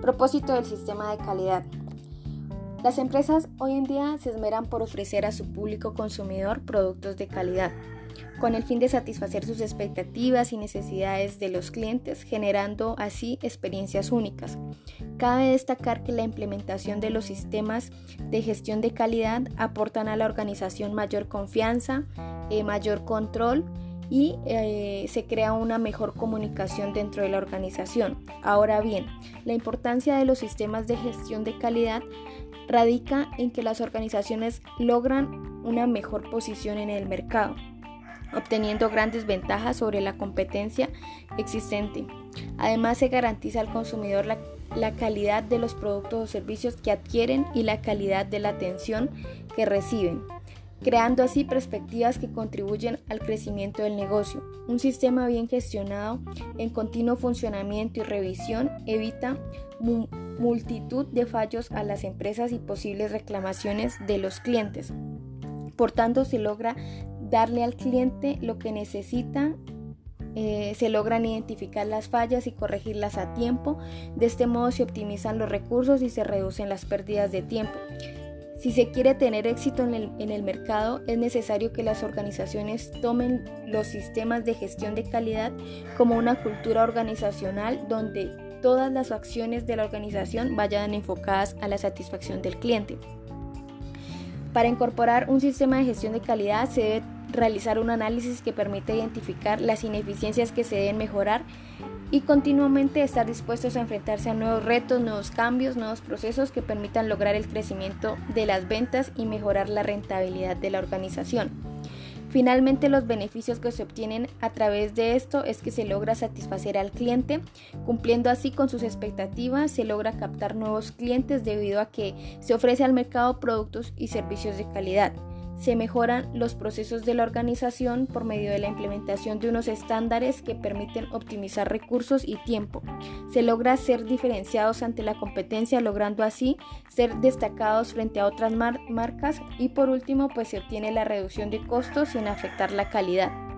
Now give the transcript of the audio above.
Propósito del sistema de calidad. Las empresas hoy en día se esmeran por ofrecer a su público consumidor productos de calidad, con el fin de satisfacer sus expectativas y necesidades de los clientes, generando así experiencias únicas. Cabe destacar que la implementación de los sistemas de gestión de calidad aportan a la organización mayor confianza, eh, mayor control, y eh, se crea una mejor comunicación dentro de la organización. Ahora bien, la importancia de los sistemas de gestión de calidad radica en que las organizaciones logran una mejor posición en el mercado, obteniendo grandes ventajas sobre la competencia existente. Además, se garantiza al consumidor la, la calidad de los productos o servicios que adquieren y la calidad de la atención que reciben creando así perspectivas que contribuyen al crecimiento del negocio. Un sistema bien gestionado en continuo funcionamiento y revisión evita multitud de fallos a las empresas y posibles reclamaciones de los clientes. Por tanto, se logra darle al cliente lo que necesita eh, se logran identificar las fallas y corregirlas a tiempo. De este modo se optimizan los recursos y se reducen las pérdidas de tiempo. Si se quiere tener éxito en el, mercado, es necesario que las organizaciones tomen los sistemas de gestión de calidad como una cultura organizacional donde todas las acciones de la organización vayan enfocadas a la satisfacción del cliente. Para incorporar un sistema de gestión de calidad se debe realizar un análisis que permita identificar las ineficiencias que se deben mejorar y continuamente estar dispuestos a enfrentarse a nuevos retos, nuevos cambios, nuevos procesos que permitan lograr el crecimiento de las ventas y mejorar la rentabilidad de la organización. Finalmente, los beneficios que se obtienen a través de esto es que se logra satisfacer al cliente, cumpliendo así con sus expectativas, se logra captar nuevos clientes debido a que se ofrece al mercado productos y servicios de calidad. Se mejoran los procesos de la organización por medio de la implementación de unos estándares que permiten optimizar recursos y tiempo. Se logra ser diferenciados ante la competencia, logrando así ser destacados frente a otras marcas y por último pues se obtiene la reducción de costos sin afectar la calidad.